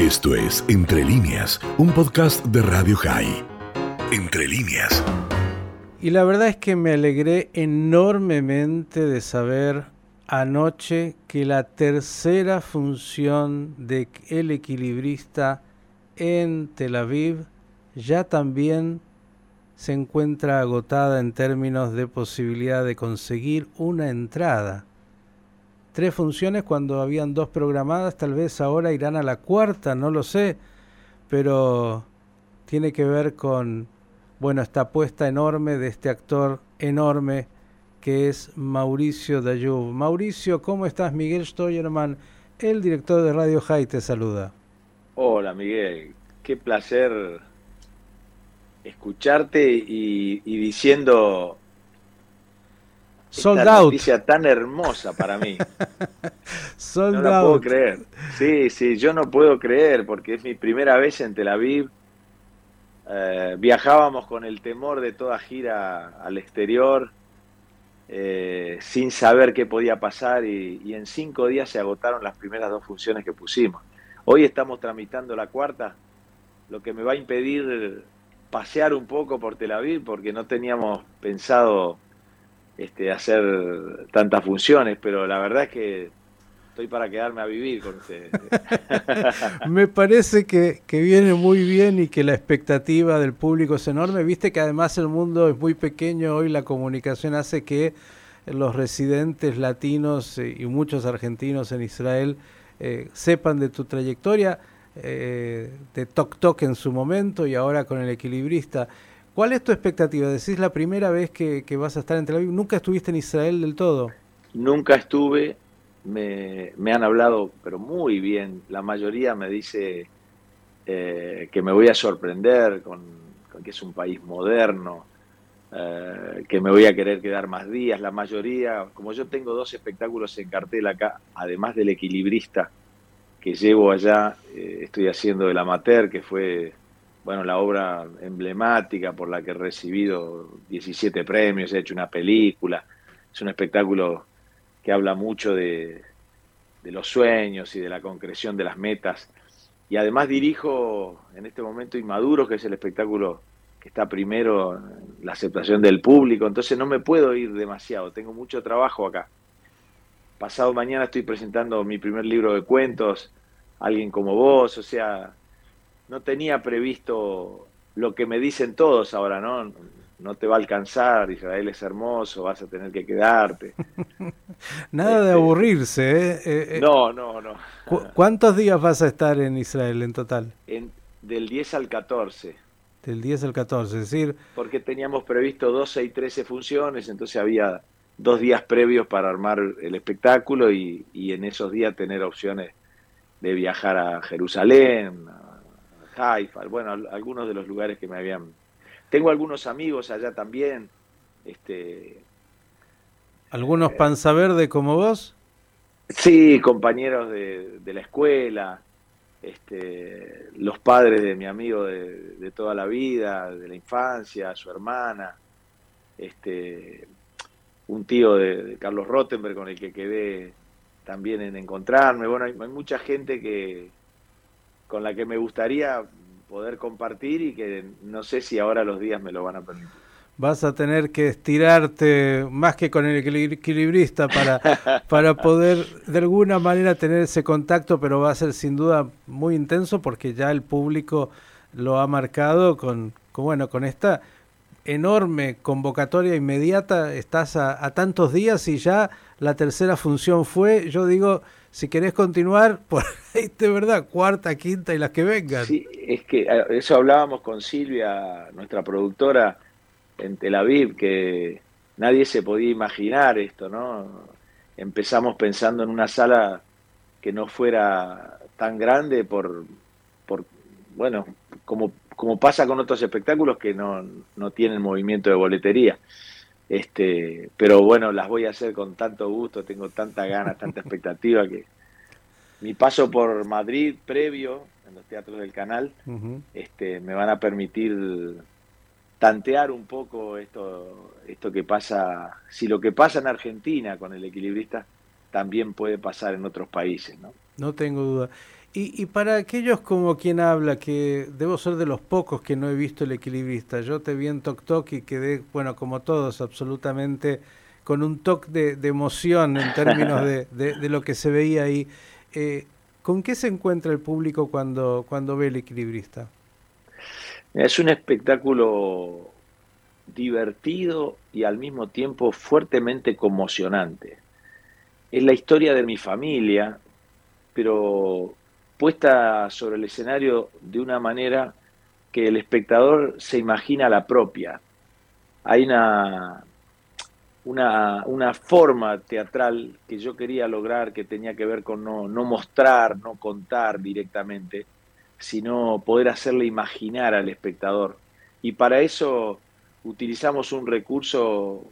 Esto es Entre líneas, un podcast de Radio High. Entre líneas. Y la verdad es que me alegré enormemente de saber anoche que la tercera función de El Equilibrista en Tel Aviv ya también se encuentra agotada en términos de posibilidad de conseguir una entrada tres funciones cuando habían dos programadas, tal vez ahora irán a la cuarta, no lo sé, pero tiene que ver con, bueno, esta apuesta enorme de este actor enorme que es Mauricio Dayub. Mauricio, ¿cómo estás? Miguel Steuermann, el director de Radio High, te saluda. Hola Miguel, qué placer escucharte y diciendo Sold out. noticia tan hermosa para mí. Sold no la puedo creer. Sí, sí, yo no puedo creer porque es mi primera vez en Tel Aviv. Eh, viajábamos con el temor de toda gira al exterior, eh, sin saber qué podía pasar y, y en cinco días se agotaron las primeras dos funciones que pusimos. Hoy estamos tramitando la cuarta, lo que me va a impedir pasear un poco por Tel Aviv porque no teníamos pensado este, hacer tantas funciones, pero la verdad es que estoy para quedarme a vivir con ustedes. Me parece que, que, viene muy bien y que la expectativa del público es enorme. Viste que además el mundo es muy pequeño, hoy la comunicación hace que los residentes latinos y muchos argentinos en Israel eh, sepan de tu trayectoria, eh, de Tok Tok en su momento y ahora con el equilibrista. ¿Cuál es tu expectativa? Decís la primera vez que, vas a estar en Tel Aviv. ¿Nunca estuviste en Israel del todo? Nunca estuve. Me, han hablado, pero muy bien. La mayoría me dice eh, que me voy a sorprender con, que es un país moderno, eh, que me voy a querer quedar más días. La mayoría, como yo tengo dos espectáculos en cartel acá, además del equilibrista que llevo allá, eh, estoy haciendo el amateur, que fue bueno, la obra emblemática por la que he recibido 17 premios, he hecho una película, es un espectáculo que habla mucho de, los sueños y de la concreción de las metas. Y además dirijo en este momento Inmaduro, que es el espectáculo que está primero la aceptación del público, entonces no me puedo ir demasiado, tengo mucho trabajo acá. Pasado mañana estoy presentando mi primer libro de cuentos, Alguien como vos, o sea, no tenía previsto lo que me dicen todos ahora, ¿no? No te va a alcanzar, Israel es hermoso, vas a tener que quedarte. Nada de este, aburrirse, ¿eh? eh, eh no, no, no. ¿Cuántos días vas a estar en Israel en total? En, del 10 al 14. Del 10 al 14, es decir... Porque teníamos previsto 12 y 13 funciones, entonces había dos días previos para armar el espectáculo y, y en esos días tener opciones de viajar a Jerusalén, Haifa, bueno, algunos de los lugares que me habían... Tengo algunos amigos allá también. Este, ¿Algunos panza verde como vos? Sí, compañeros de, la escuela, este, los padres de mi amigo de, toda la vida, de la infancia, su hermana, este, un tío de, Carlos Rottenberg con el que quedé también en encontrarme. Bueno, hay mucha gente que, con la que me gustaría poder compartir y que no sé si ahora los días me lo van a permitir. Vas a tener que estirarte más que con el equilibrista para, para poder de alguna manera tener ese contacto, pero va a ser sin duda muy intenso porque ya el público lo ha marcado con, con bueno, con esta enorme convocatoria inmediata, estás a, a tantos días y ya la tercera función fue, yo digo, si querés continuar, por ahí de verdad, cuarta, quinta y las que vengan. Sí, es que eh, eso hablábamos con Silvia, nuestra productora en Tel Aviv, que nadie se podía imaginar esto, ¿no? Empezamos pensando en una sala que no fuera tan grande por, por bueno, como, como pasa con otros espectáculos que no, no tienen movimiento de boletería. Este, pero bueno, las voy a hacer con tanto gusto, tengo tanta ganas, tanta expectativa que mi paso por Madrid previo en los teatros del canal este, me van a permitir tantear un poco esto, esto que pasa, si lo que pasa en Argentina con el equilibrista también puede pasar en otros países, ¿no? No tengo duda. Y, para aquellos como quien habla, que debo ser de los pocos que no he visto el equilibrista, yo te vi en Tok Tok y quedé, bueno, como todos, absolutamente con un toque de, emoción en términos de, lo que se veía ahí. Eh, ¿Con qué se encuentra el público cuando, cuando ve el equilibrista? Es un espectáculo divertido y al mismo tiempo fuertemente conmocionante. Es la historia de mi familia, pero puesta sobre el escenario de una manera que el espectador se imagina la propia. Hay una, una, forma teatral que yo quería lograr que tenía que ver con no, no mostrar, no contar directamente, sino poder hacerle imaginar al espectador. Y para eso utilizamos un recurso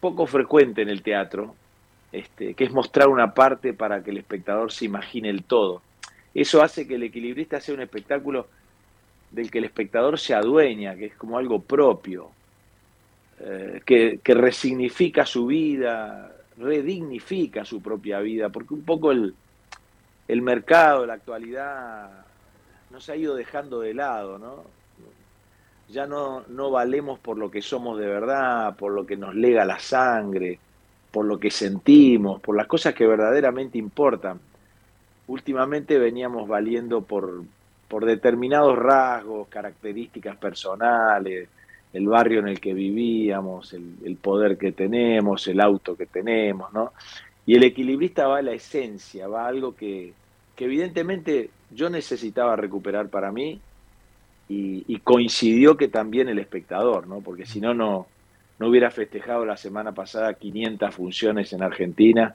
poco frecuente en el teatro, este, que es mostrar una parte para que el espectador se imagine el todo. Eso hace que el equilibrista sea un espectáculo del que el espectador se adueña, que es como algo propio, eh, que, resignifica su vida, redignifica su propia vida, porque un poco el, el mercado, la actualidad, nos ha ido dejando de lado, ¿no? Ya no, no valemos por lo que somos de verdad, por lo que nos lega la sangre, por lo que sentimos, por las cosas que verdaderamente importan. Últimamente veníamos valiendo por, por determinados rasgos, características personales, el barrio en el que vivíamos, el, poder que tenemos, el auto que tenemos, ¿no? Y el equilibrista va a la esencia, va a algo que, evidentemente yo necesitaba recuperar para mí y, y, coincidió que también el espectador, ¿no? Porque si no, no, no hubiera festejado la semana pasada 500 funciones en Argentina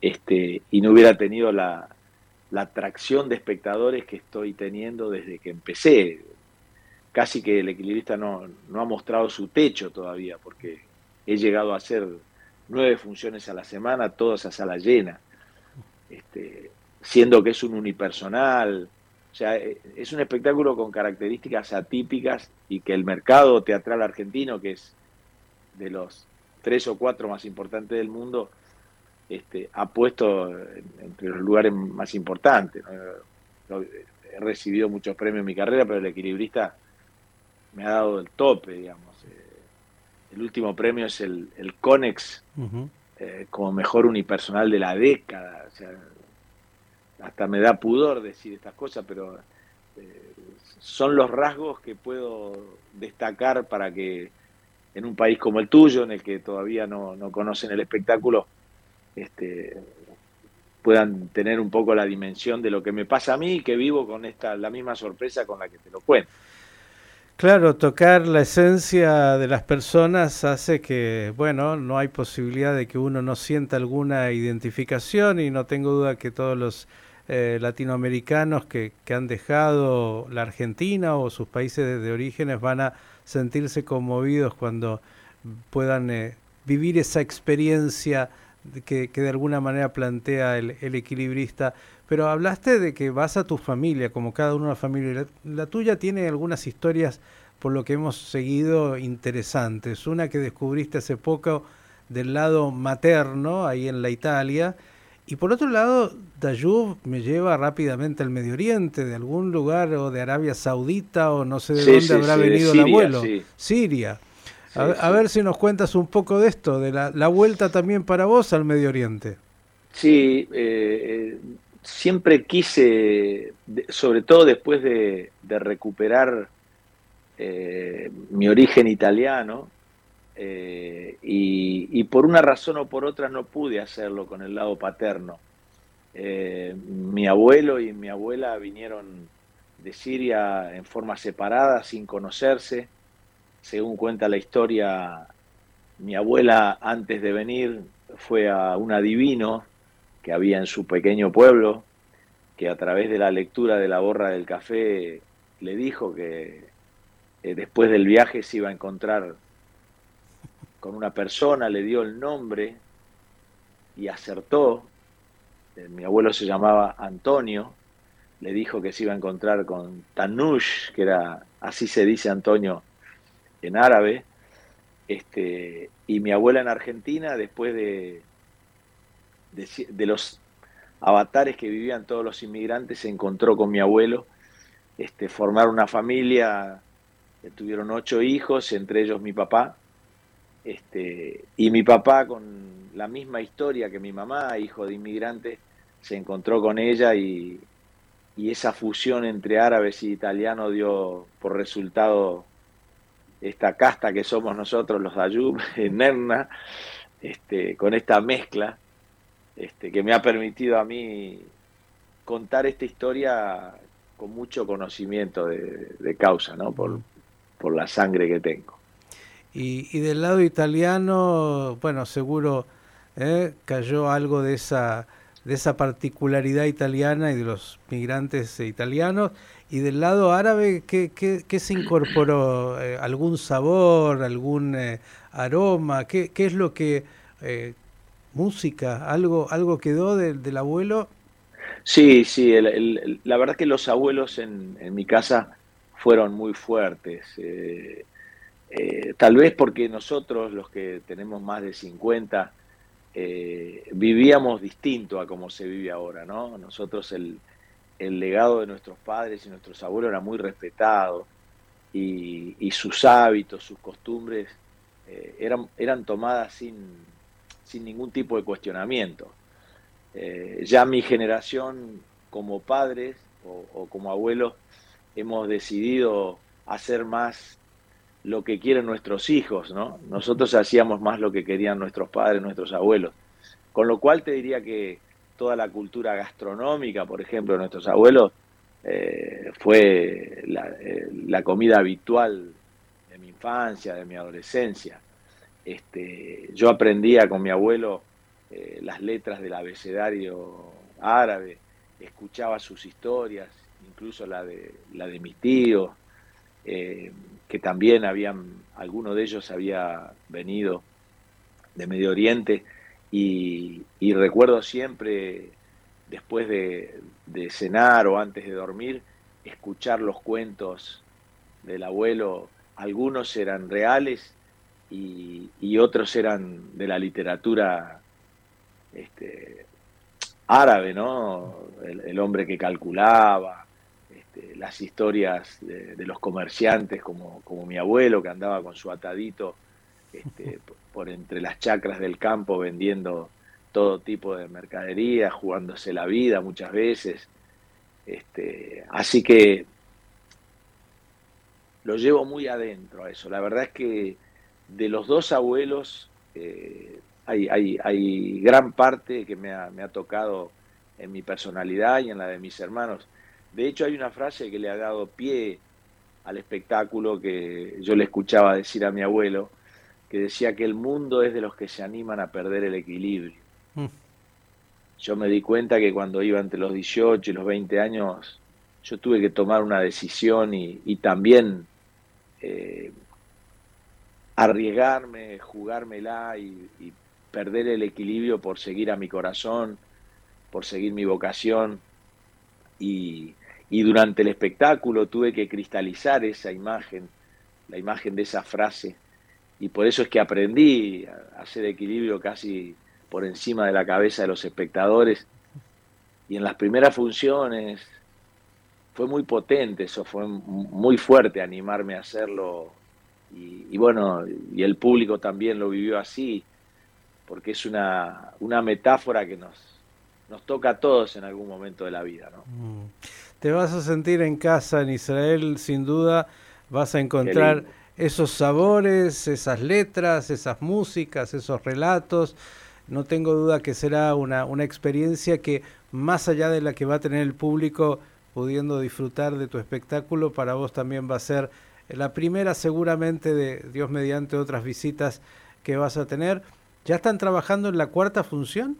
este, y no hubiera tenido la, atracción de espectadores que estoy teniendo desde que empecé. Casi que el equilibrista no, no ha mostrado su techo todavía, porque he llegado a hacer nueve funciones a la semana, todas a sala llena, este, siendo que es un unipersonal. O sea, es un espectáculo con características atípicas y que el mercado teatral argentino, que es de los tres o cuatro más importantes del mundo, este, ha puesto entre los lugares más importantes. He recibido muchos premios en mi carrera, pero el equilibrista me ha dado el tope, digamos. Eh, el último premio es el, el Conex eh, como mejor unipersonal de la década. hasta me da pudor decir estas cosas, pero eh, son los rasgos que puedo destacar para que en un país como el tuyo, en el que todavía no, conocen el espectáculo, este, puedan tener un poco la dimensión de lo que me pasa a mí que vivo con esta la misma sorpresa con la que te lo cuento. Claro, tocar la esencia de las personas hace que, bueno, no hay posibilidad de que uno no sienta alguna identificación y no tengo duda que todos los eh, latinoamericanos que, han dejado la Argentina o sus países de orígenes van a sentirse conmovidos cuando puedan eh, vivir esa experiencia que, de alguna manera plantea el, equilibrista. Pero hablaste de que vas a tu familia, como cada una familia. La, tuya tiene algunas historias, por lo que hemos seguido, interesantes. Una que descubriste hace poco del lado materno, ahí en la Italia, y por otro lado, Dayub me lleva rápidamente al Medio Oriente, de algún lugar o de Arabia Saudita o no sé de dónde habrá venido el abuelo. Siria. A, ver si nos cuentas un poco de esto, de la, vuelta también para vos al Medio Oriente. Sí, eh, eh, siempre quise, sobre todo después de, recuperar eh, mi origen italiano, eh, y, por una razón o por otra no pude hacerlo con el lado paterno. Eh, mi abuelo y mi abuela vinieron de Siria en forma separada, sin conocerse. Según cuenta la historia, mi abuela antes de venir fue a un adivino que había en su pequeño pueblo, que a través de la lectura de la borra del café le dijo que eh, después del viaje se iba a encontrar con una persona, le dio el nombre y acertó. Eh, mi abuelo se llamaba Antonio, le dijo que se iba a encontrar con Tanush, que era, así se dice Antonio en árabe, este, y mi abuela en Argentina, después de, de, los avatares que vivían todos los inmigrantes, se encontró con mi abuelo, este, formaron una familia, eh, tuvieron ocho hijos, entre ellos mi papá, este, y mi papá con la misma historia que mi mamá, hijo de inmigrante, se encontró con ella y, esa fusión entre árabes y italianos dio por resultado esta casta que somos nosotros los Ayub en Nerna, este, con esta mezcla este, que me ha permitido a mí contar esta historia con mucho conocimiento de, causa, ¿no? Por, por, la sangre que tengo. Y, y del lado italiano, bueno, seguro ¿eh? cayó algo de esa de esa particularidad italiana y de los migrantes italianos. Y del lado árabe, ¿qué, qué, se incorporó? Eh, ¿Algún sabor, algún eh, aroma? ¿Qué, ¿Qué, es lo que... Eh, música, algo, algo quedó del abuelo? Sí, sí, la verdad que los abuelos en, en mi casa fueron muy fuertes. Tal vez porque nosotros, los que tenemos más de 50, eh, vivíamos distinto a como se vive ahora, ¿no? Nosotros el, legado de nuestros padres y nuestros abuelos era muy respetado y, sus hábitos, sus costumbres eh, eran, eran tomadas sin, sin ningún tipo de cuestionamiento. Eh, ya mi generación como padres o como abuelos hemos decidido hacer más lo que quieren nuestros hijos, ¿no? Nosotros hacíamos más lo que querían nuestros padres, nuestros abuelos. Con lo cual te diría que toda la cultura gastronómica, por ejemplo, de nuestros abuelos, eh, fue eh, la, comida habitual de mi infancia, de mi adolescencia. Este, yo aprendía con mi abuelo eh, las letras del abecedario árabe, escuchaba sus historias, incluso la de, la de mis tíos, que también habían, alguno de ellos había venido de Medio Oriente y, recuerdo siempre, después de, cenar o antes de dormir, escuchar los cuentos del abuelo, algunos eran reales y, otros eran de la literatura este, árabe, ¿no? el hombre que calculaba, las historias de, los comerciantes, como, como, mi abuelo que andaba con su atadito este, por entre las chacras del campo vendiendo todo tipo de mercadería, jugándose la vida muchas veces. Este, así que lo llevo muy adentro a eso. La verdad es que de los dos abuelos eh, hay, hay, hay, gran parte que me ha, me ha tocado en mi personalidad y en la de mis hermanos. De hecho, hay una frase que le ha dado pie al espectáculo que yo le escuchaba decir a mi abuelo, que decía que el mundo es de los que se animan a perder el equilibrio. Mm. Yo me di cuenta que cuando iba entre los 18 y los 20 años, yo tuve que tomar una decisión y, también eh, arriesgarme, jugármela y, y perder el equilibrio por seguir a mi corazón, por seguir mi vocación. Y, y durante el espectáculo tuve que cristalizar esa imagen, la imagen de esa frase, y por eso es que aprendí a hacer equilibrio casi por encima de la cabeza de los espectadores. Y en las primeras funciones fue muy potente, eso fue muy fuerte animarme a hacerlo. Y, bueno, y el público también lo vivió así, porque es una, una metáfora que nos, nos toca a todos en algún momento de la vida. ¿no? Mm te vas a sentir en casa en Israel, sin duda, vas a encontrar esos sabores, esas letras, esas músicas, esos relatos. No tengo duda que será una, una experiencia que, más allá de la que va a tener el público pudiendo disfrutar de tu espectáculo, para vos también va a ser la primera seguramente de Dios mediante otras visitas que vas a tener. ¿Ya están trabajando en la cuarta función?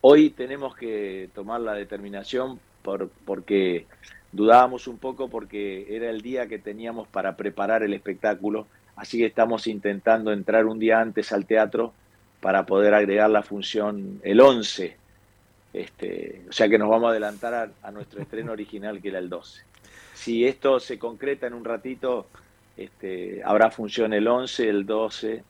Hoy tenemos que tomar la determinación porque dudábamos un poco porque era el día que teníamos para preparar el espectáculo, así que estamos intentando entrar un día antes al teatro para poder agregar la función el 11. Este, o sea que nos vamos a adelantar a, nuestro estreno original que era el 12. Si esto se concreta en un ratito, este, habrá función el 11, el 12,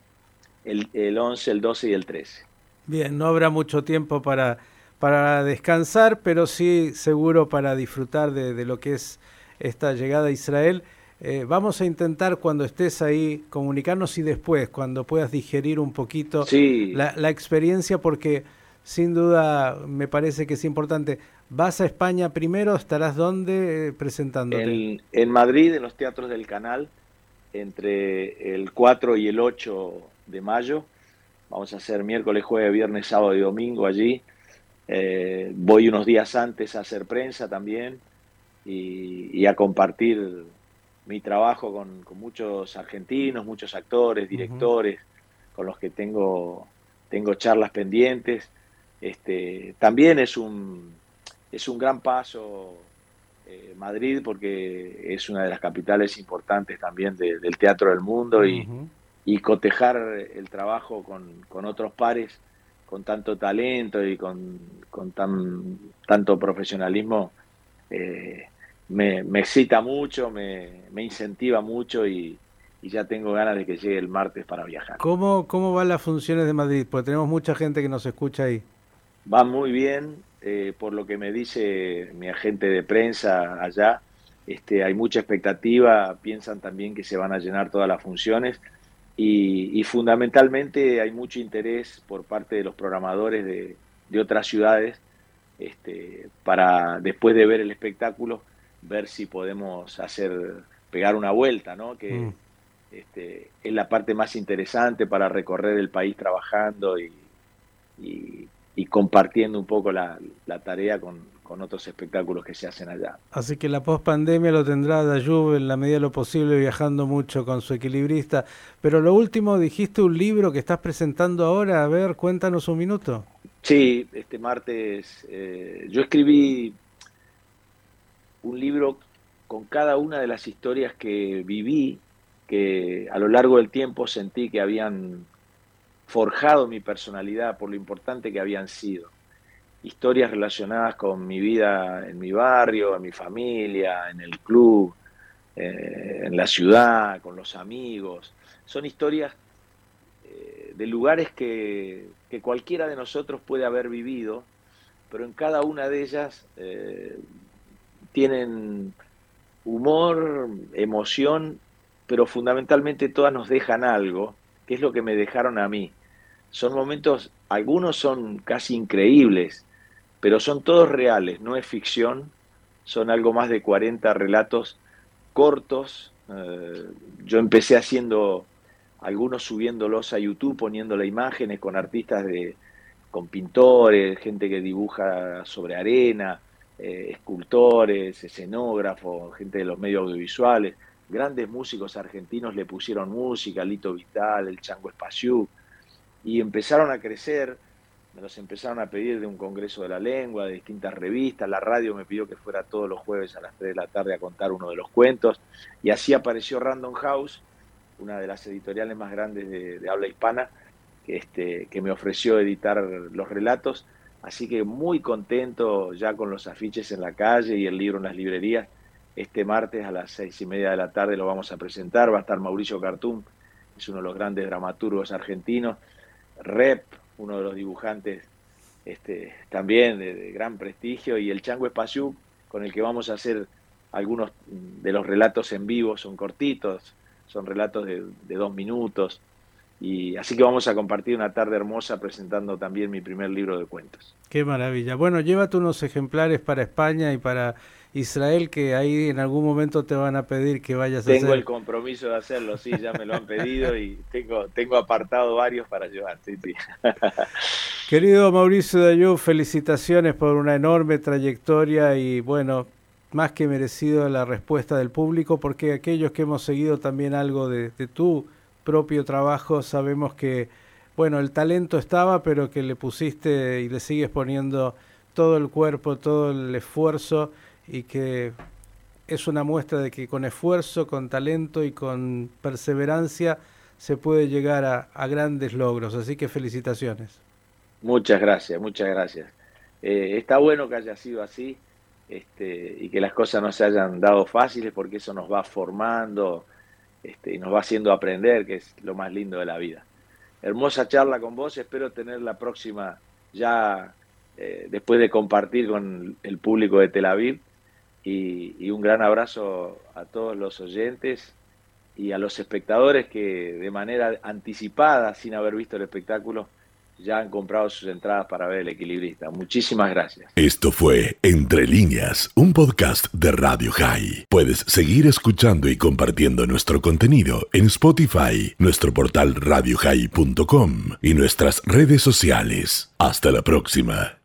el, el 11, el 12 y el 13. Bien, no habrá mucho tiempo para para descansar, pero sí seguro para disfrutar de, lo que es esta llegada a Israel. Eh, vamos a intentar cuando estés ahí comunicarnos y después, cuando puedas digerir un poquito la, la, experiencia, porque sin duda me parece que es importante. ¿Vas a España primero? ¿Estarás dónde eh, presentándote? En, en Madrid, en los teatros del canal, entre el 4 y el 8 de mayo. Vamos a hacer miércoles, jueves, viernes, sábado y domingo allí. Eh, voy unos días antes a hacer prensa también y, a compartir mi trabajo con, muchos argentinos, muchos actores, directores, con los que tengo, tengo charlas pendientes. Este, también es un, es un gran paso eh, Madrid porque es una de las capitales importantes también del teatro del mundo y, y cotejar el trabajo con, con otros pares con tanto talento y con, con tan, tanto profesionalismo, eh, me, me, excita mucho, me, me incentiva mucho y, y, ya tengo ganas de que llegue el martes para viajar. ¿Cómo, ¿Cómo van las funciones de Madrid? Porque tenemos mucha gente que nos escucha ahí. Va muy bien, eh, por lo que me dice mi agente de prensa allá. Este, hay mucha expectativa, piensan también que se van a llenar todas las funciones y, fundamentalmente hay mucho interés por parte de los programadores de, otras ciudades este, para después de ver el espectáculo ver si podemos hacer pegar una vuelta, ¿no? Que mm. este, es la parte más interesante para recorrer el país trabajando y, y, compartiendo un poco la, la tarea con, con otros espectáculos que se hacen allá. Así que la post-pandemia lo tendrá Dayub en la medida de lo posible viajando mucho con su equilibrista. Pero lo último, dijiste un libro que estás presentando ahora, a ver, cuéntanos un minuto. Sí, este martes eh, yo escribí un libro con cada una de las historias que viví, que a lo largo del tiempo sentí que habían forjado mi personalidad por lo importante que habían sido historias relacionadas con mi vida en mi barrio, en mi familia, en el club, eh, en la ciudad, con los amigos. Son historias eh, de lugares que, cualquiera de nosotros puede haber vivido, pero en cada una de ellas eh, tienen humor, emoción, pero fundamentalmente todas nos dejan algo, que es lo que me dejaron a mí. Son momentos, algunos son casi increíbles, pero son todos reales, no es ficción, son algo más de 40 relatos cortos. Eh, yo empecé haciendo algunos subiéndolos a YouTube, poniéndole imágenes con artistas de, con pintores, gente que dibuja sobre arena, eh, escultores, escenógrafos, gente de los medios audiovisuales, grandes músicos argentinos le pusieron música, Lito Vital, el Chango Espaciú, y empezaron a crecer me los empezaron a pedir de un congreso de la lengua, de distintas revistas, la radio me pidió que fuera todos los jueves a las 3 de la tarde a contar uno de los cuentos, y así apareció Random House, una de las editoriales más grandes de, habla hispana, que, este, que me ofreció editar los relatos, así que muy contento ya con los afiches en la calle y el libro en las librerías. Este martes a las seis y media de la tarde lo vamos a presentar, va a estar Mauricio Cartum, es uno de los grandes dramaturgos argentinos, Rep, uno de los dibujantes este, también de, gran prestigio, y el Chango Espaciú, con el que vamos a hacer algunos de los relatos en vivo, son cortitos, son relatos de, de dos minutos, y así que vamos a compartir una tarde hermosa presentando también mi primer libro de cuentos. Qué maravilla. Bueno, llévate unos ejemplares para España y para Israel que ahí en algún momento te van a pedir que vayas a hacer. Tengo el compromiso de hacerlo, sí, ya me lo han pedido y tengo, tengo apartado varios para llevar. Sí, sí. Querido Mauricio Dayú, felicitaciones por una enorme trayectoria y bueno, más que merecido la respuesta del público porque aquellos que hemos seguido también algo de, de tu propio trabajo sabemos que bueno, el talento estaba, pero que le pusiste y le sigues poniendo todo el cuerpo, todo el esfuerzo y que es una muestra de que con esfuerzo, con talento y con perseverancia se puede llegar a, grandes logros. Así que felicitaciones. Muchas gracias, muchas gracias. Eh, está bueno que haya sido así este, y que las cosas no se hayan dado fáciles porque eso nos va formando este, y nos va haciendo aprender, que es lo más lindo de la vida. Hermosa charla con vos, espero tener la próxima ya eh, después de compartir con el público de Tel Aviv. Y, un gran abrazo a todos los oyentes y a los espectadores que de manera anticipada, sin haber visto el espectáculo, ya han comprado sus entradas para ver el equilibrista. Muchísimas gracias. Esto fue Entre líneas, un podcast de Radio High. Puedes seguir escuchando y compartiendo nuestro contenido en Spotify, nuestro portal radiohigh.com y nuestras redes sociales. Hasta la próxima.